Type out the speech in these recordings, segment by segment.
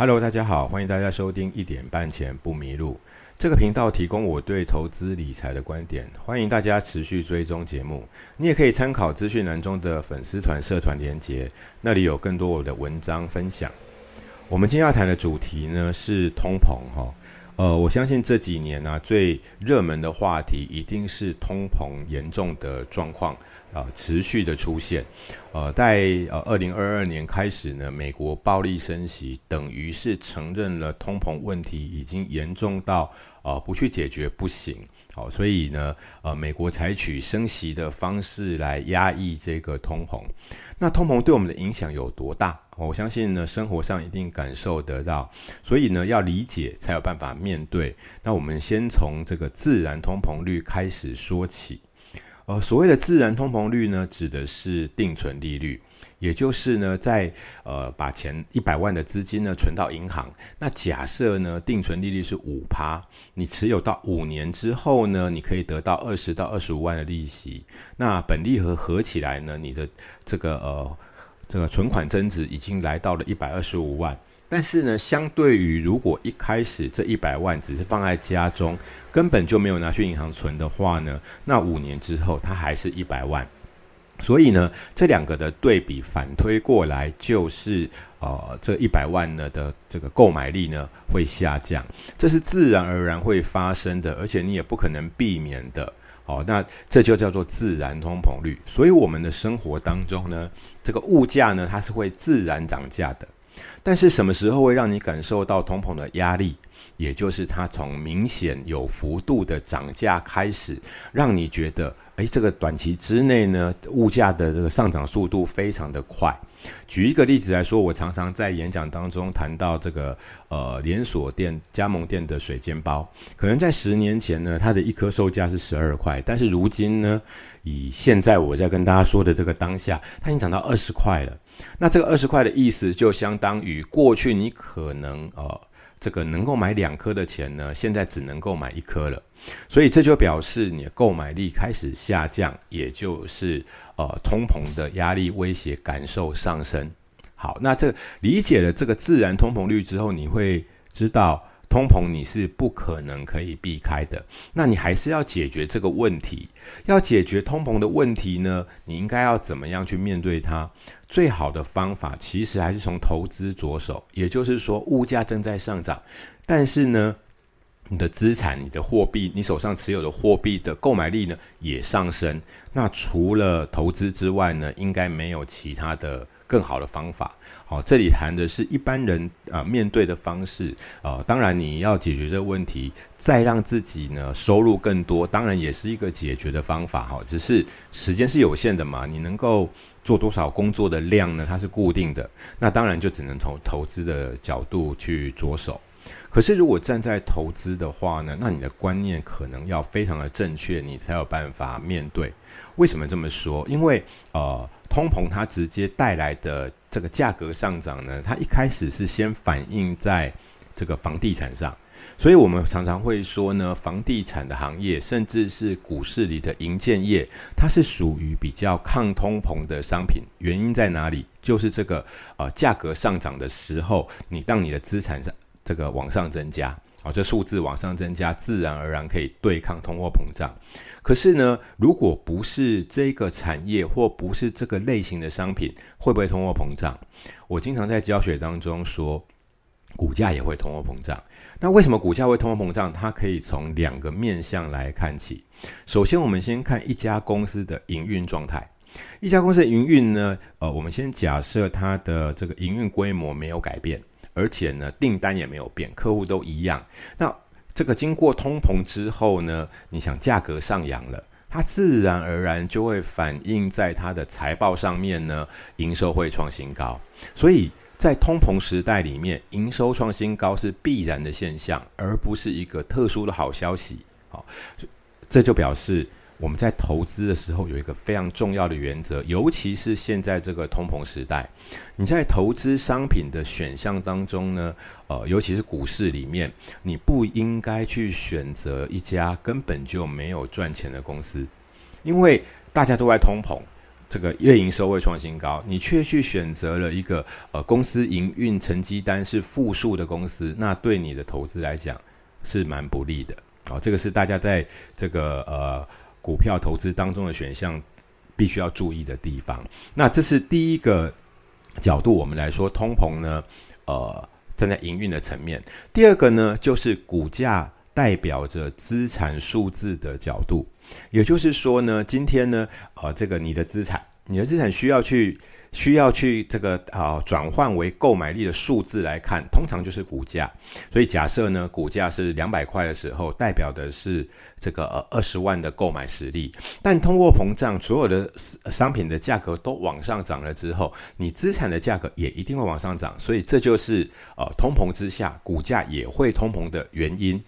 Hello，大家好，欢迎大家收听一点半前不迷路这个频道，提供我对投资理财的观点，欢迎大家持续追踪节目。你也可以参考资讯栏中的粉丝团、社团连接，那里有更多我的文章分享。我们今天要谈的主题呢是通膨哈。呃，我相信这几年呢最热门的话题一定是通膨严重的状况啊持续的出现。呃，在呃二零二二年开始呢，美国暴力升息，等于是承认了通膨问题已经严重到呃不去解决不行。好，所以呢，呃，美国采取升息的方式来压抑这个通膨。那通膨对我们的影响有多大？我相信呢，生活上一定感受得到。所以呢，要理解才有办法面对。那我们先从这个自然通膨率开始说起。呃，所谓的自然通膨率呢，指的是定存利率。也就是呢，在呃把钱一百万的资金呢存到银行，那假设呢定存利率是五趴，你持有到五年之后呢，你可以得到二十到二十五万的利息，那本利和合起来呢，你的这个呃这个存款增值已经来到了一百二十五万。但是呢，相对于如果一开始这一百万只是放在家中，根本就没有拿去银行存的话呢，那五年之后它还是一百万。所以呢，这两个的对比反推过来，就是呃，这一百万呢的这个购买力呢会下降，这是自然而然会发生的，而且你也不可能避免的。哦，那这就叫做自然通膨率。所以我们的生活当中呢，这个物价呢它是会自然涨价的。但是什么时候会让你感受到通膨的压力？也就是它从明显有幅度的涨价开始，让你觉得，诶，这个短期之内呢，物价的这个上涨速度非常的快。举一个例子来说，我常常在演讲当中谈到这个呃连锁店、加盟店的水煎包，可能在十年前呢，它的一颗售价是十二块，但是如今呢，以现在我在跟大家说的这个当下，它已经涨到二十块了。那这个二十块的意思，就相当于过去你可能呃。这个能够买两颗的钱呢，现在只能够买一颗了，所以这就表示你的购买力开始下降，也就是呃通膨的压力威胁感受上升。好，那这理解了这个自然通膨率之后，你会知道。通膨你是不可能可以避开的，那你还是要解决这个问题。要解决通膨的问题呢，你应该要怎么样去面对它？最好的方法其实还是从投资着手。也就是说，物价正在上涨，但是呢，你的资产、你的货币、你手上持有的货币的购买力呢也上升。那除了投资之外呢，应该没有其他的。更好的方法，好，这里谈的是一般人啊面对的方式啊，当然你要解决这个问题，再让自己呢收入更多，当然也是一个解决的方法哈。只是时间是有限的嘛，你能够做多少工作的量呢？它是固定的，那当然就只能从投资的角度去着手。可是如果站在投资的话呢，那你的观念可能要非常的正确，你才有办法面对。为什么这么说？因为呃。通膨它直接带来的这个价格上涨呢，它一开始是先反映在这个房地产上，所以我们常常会说呢，房地产的行业，甚至是股市里的银建业，它是属于比较抗通膨的商品。原因在哪里？就是这个呃价格上涨的时候，你让你的资产上这个往上增加。好，这数字往上增加，自然而然可以对抗通货膨胀。可是呢，如果不是这个产业或不是这个类型的商品，会不会通货膨胀？我经常在教学当中说，股价也会通货膨胀。那为什么股价会通货膨胀？它可以从两个面向来看起。首先，我们先看一家公司的营运状态。一家公司的营运呢，呃，我们先假设它的这个营运规模没有改变。而且呢，订单也没有变，客户都一样。那这个经过通膨之后呢，你想价格上扬了，它自然而然就会反映在它的财报上面呢，营收会创新高。所以在通膨时代里面，营收创新高是必然的现象，而不是一个特殊的好消息。好，这就表示。我们在投资的时候有一个非常重要的原则，尤其是现在这个通膨时代，你在投资商品的选项当中呢，呃，尤其是股市里面，你不应该去选择一家根本就没有赚钱的公司，因为大家都在通膨，这个月营收会创新高，你却去选择了一个呃公司营运成绩单是负数的公司，那对你的投资来讲是蛮不利的。好，这个是大家在这个呃股票投资当中的选项必须要注意的地方。那这是第一个角度，我们来说通膨呢，呃，站在营运的层面。第二个呢，就是股价代表着资产数字的角度。也就是说呢，今天呢，呃，这个你的资产，你的资产需要去。需要去这个啊转换为购买力的数字来看，通常就是股价。所以假设呢，股价是两百块的时候，代表的是这个呃二十万的购买实力。但通货膨胀，所有的商品的价格都往上涨了之后，你资产的价格也一定会往上涨。所以这就是呃通膨之下，股价也会通膨的原因。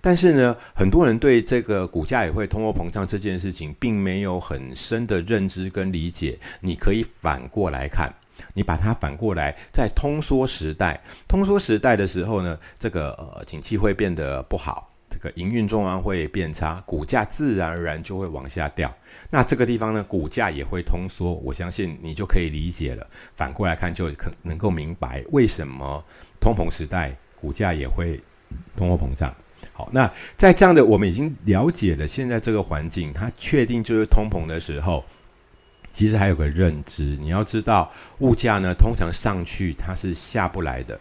但是呢，很多人对这个股价也会通货膨胀这件事情，并没有很深的认知跟理解。你可以反过来看，你把它反过来，在通缩时代，通缩时代的时候呢，这个呃景气会变得不好，这个营运状况会变差，股价自然而然就会往下掉。那这个地方呢，股价也会通缩，我相信你就可以理解了。反过来看，就可能够明白为什么通膨时代股价也会通货膨胀。好，那在这样的我们已经了解了现在这个环境，它确定就是通膨的时候，其实还有个认知，你要知道物价呢通常上去它是下不来的，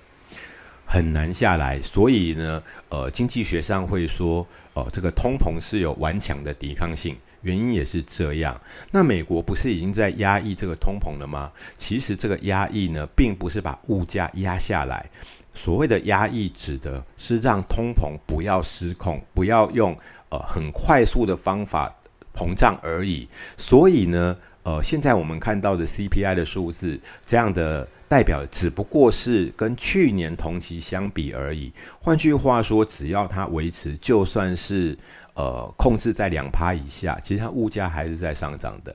很难下来，所以呢，呃，经济学上会说，呃，这个通膨是有顽强的抵抗性，原因也是这样。那美国不是已经在压抑这个通膨了吗？其实这个压抑呢，并不是把物价压下来。所谓的压抑，指的是让通膨不要失控，不要用呃很快速的方法膨胀而已。所以呢，呃，现在我们看到的 CPI 的数字，这样的代表只不过是跟去年同期相比而已。换句话说，只要它维持，就算是呃控制在两趴以下，其实它物价还是在上涨的。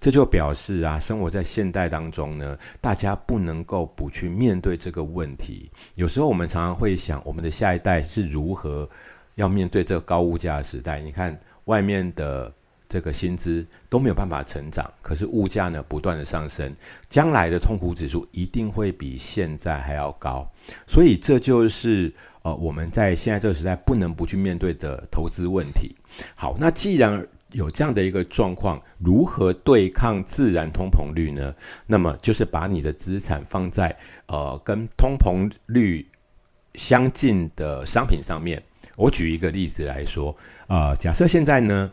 这就表示啊，生活在现代当中呢，大家不能够不去面对这个问题。有时候我们常常会想，我们的下一代是如何要面对这个高物价的时代？你看，外面的这个薪资都没有办法成长，可是物价呢不断的上升，将来的痛苦指数一定会比现在还要高。所以这就是呃我们在现在这个时代不能不去面对的投资问题。好，那既然有这样的一个状况，如何对抗自然通膨率呢？那么就是把你的资产放在呃跟通膨率相近的商品上面。我举一个例子来说，呃，假设现在呢，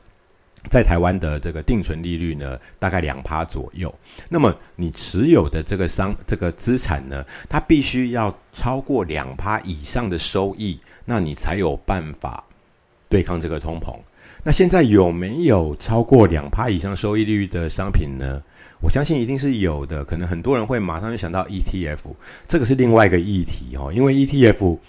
在台湾的这个定存利率呢，大概两趴左右。那么你持有的这个商这个资产呢，它必须要超过两趴以上的收益，那你才有办法对抗这个通膨。那现在有没有超过两趴以上收益率的商品呢？我相信一定是有的。可能很多人会马上就想到 ETF，这个是另外一个议题哦。因为 ETF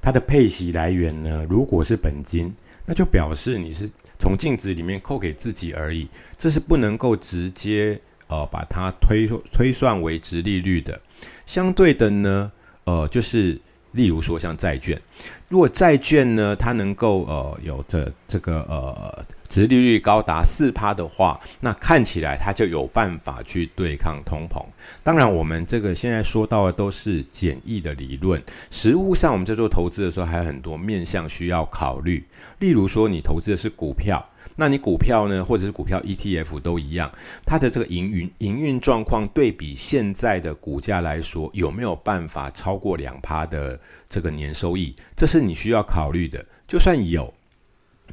它的配息来源呢，如果是本金，那就表示你是从净值里面扣给自己而已，这是不能够直接呃把它推推算为值利率的。相对的呢，呃，就是。例如说，像债券，如果债券呢，它能够呃有这这个呃，殖利率高达四趴的话，那看起来它就有办法去对抗通膨。当然，我们这个现在说到的都是简易的理论，实物上我们在做投资的时候，还有很多面向需要考虑。例如说，你投资的是股票。那你股票呢，或者是股票 ETF 都一样，它的这个营运营运状况对比现在的股价来说，有没有办法超过两趴的这个年收益？这是你需要考虑的。就算有，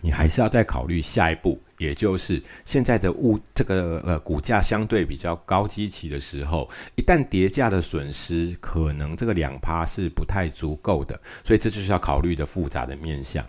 你还是要再考虑下一步，也就是现在的物这个呃股价相对比较高基期的时候，一旦跌价的损失，可能这个两趴是不太足够的，所以这就是要考虑的复杂的面向。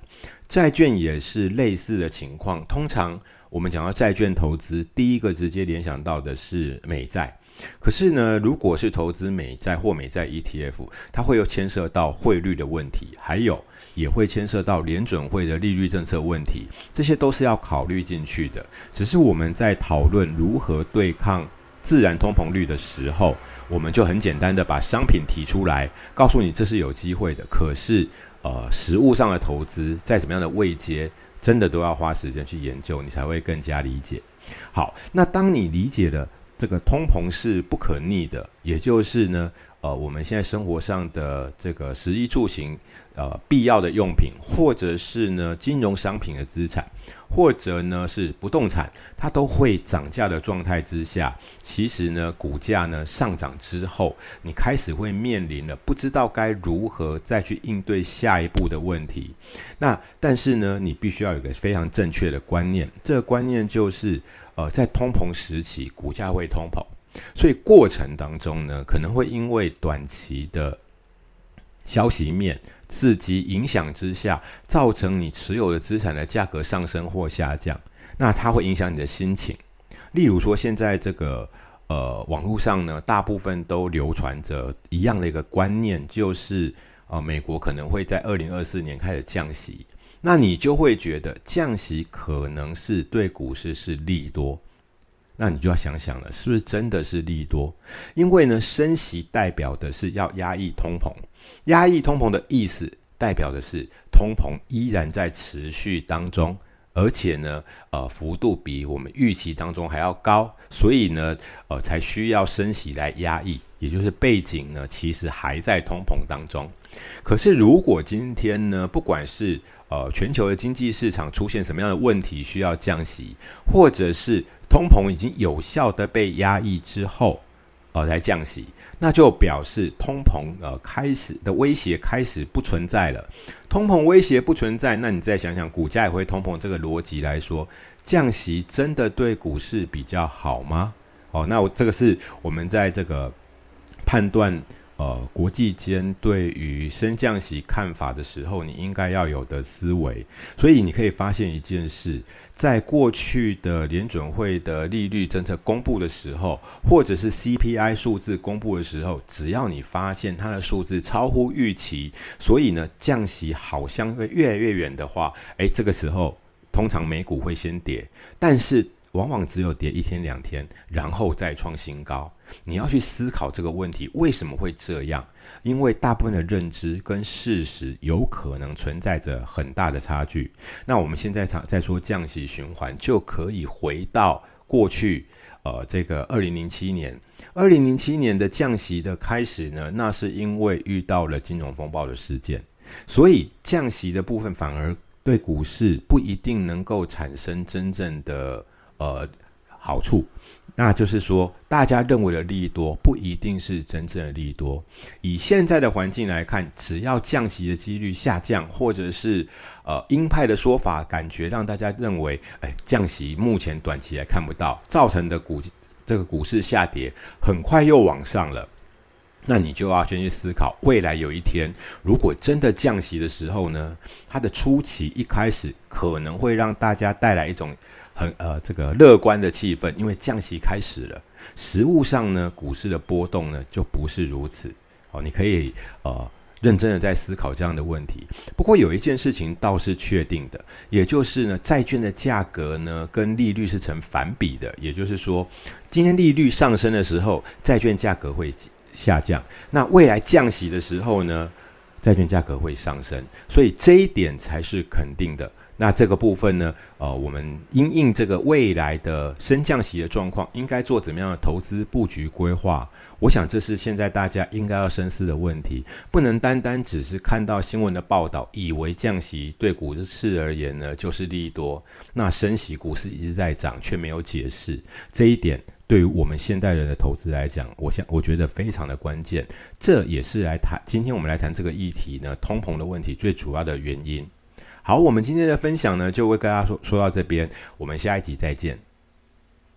债券也是类似的情况。通常我们讲到债券投资，第一个直接联想到的是美债。可是呢，如果是投资美债或美债 ETF，它会有牵涉到汇率的问题，还有也会牵涉到联准会的利率政策问题，这些都是要考虑进去的。只是我们在讨论如何对抗自然通膨率的时候，我们就很简单的把商品提出来，告诉你这是有机会的。可是。呃，实物上的投资，在什么样的位阶，真的都要花时间去研究，你才会更加理解。好，那当你理解了这个通膨是不可逆的，也就是呢，呃，我们现在生活上的这个食衣住行，呃，必要的用品，或者是呢金融商品的资产，或者呢是不动产，它都会涨价的状态之下，其实呢，股价呢上涨之后，你开始会面临了不知道该如何再去应对下一步的问题。那但是呢，你必须要有个非常正确的观念，这个观念就是。呃，在通膨时期，股价会通膨，所以过程当中呢，可能会因为短期的消息面刺激影响之下，造成你持有的资产的价格上升或下降，那它会影响你的心情。例如说，现在这个呃网络上呢，大部分都流传着一样的一个观念，就是呃美国可能会在二零二四年开始降息。那你就会觉得降息可能是对股市是利多，那你就要想想了，是不是真的是利多？因为呢，升息代表的是要压抑通膨，压抑通膨的意思代表的是通膨依然在持续当中，而且呢，呃，幅度比我们预期当中还要高，所以呢，呃，才需要升息来压抑，也就是背景呢，其实还在通膨当中。可是如果今天呢，不管是呃，全球的经济市场出现什么样的问题需要降息，或者是通膨已经有效的被压抑之后，呃，来降息，那就表示通膨呃开始的威胁开始不存在了。通膨威胁不存在，那你再想想，股价也会通膨这个逻辑来说，降息真的对股市比较好吗？哦，那我这个是我们在这个判断。呃，国际间对于升降息看法的时候，你应该要有的思维。所以你可以发现一件事，在过去的联准会的利率政策公布的时候，或者是 CPI 数字公布的时候，只要你发现它的数字超乎预期，所以呢降息好像会越来越远的话，诶，这个时候通常美股会先跌，但是。往往只有跌一天两天，然后再创新高。你要去思考这个问题为什么会这样？因为大部分的认知跟事实有可能存在着很大的差距。那我们现在常在说降息循环，就可以回到过去，呃，这个二零零七年，二零零七年的降息的开始呢，那是因为遇到了金融风暴的事件，所以降息的部分反而对股市不一定能够产生真正的。呃，好处，那就是说，大家认为的利多不一定是真正的利多。以现在的环境来看，只要降息的几率下降，或者是呃鹰派的说法，感觉让大家认为，哎，降息目前短期还看不到，造成的股这个股市下跌很快又往上了。那你就要先去思考，未来有一天，如果真的降息的时候呢，它的初期一开始可能会让大家带来一种。很呃，这个乐观的气氛，因为降息开始了。实物上呢，股市的波动呢就不是如此。哦，你可以呃认真的在思考这样的问题。不过有一件事情倒是确定的，也就是呢，债券的价格呢跟利率是成反比的。也就是说，今天利率上升的时候，债券价格会下降。那未来降息的时候呢，债券价格会上升。所以这一点才是肯定的。那这个部分呢？呃，我们因应这个未来的升降息的状况，应该做怎么样的投资布局规划？我想这是现在大家应该要深思的问题。不能单单只是看到新闻的报道，以为降息对股市而言呢就是利多。那升息股市一直在涨，却没有解释这一点，对于我们现代人的投资来讲，我想我觉得非常的关键。这也是来谈今天我们来谈这个议题呢，通膨的问题最主要的原因。好，我们今天的分享呢，就为大家说说到这边，我们下一集再见。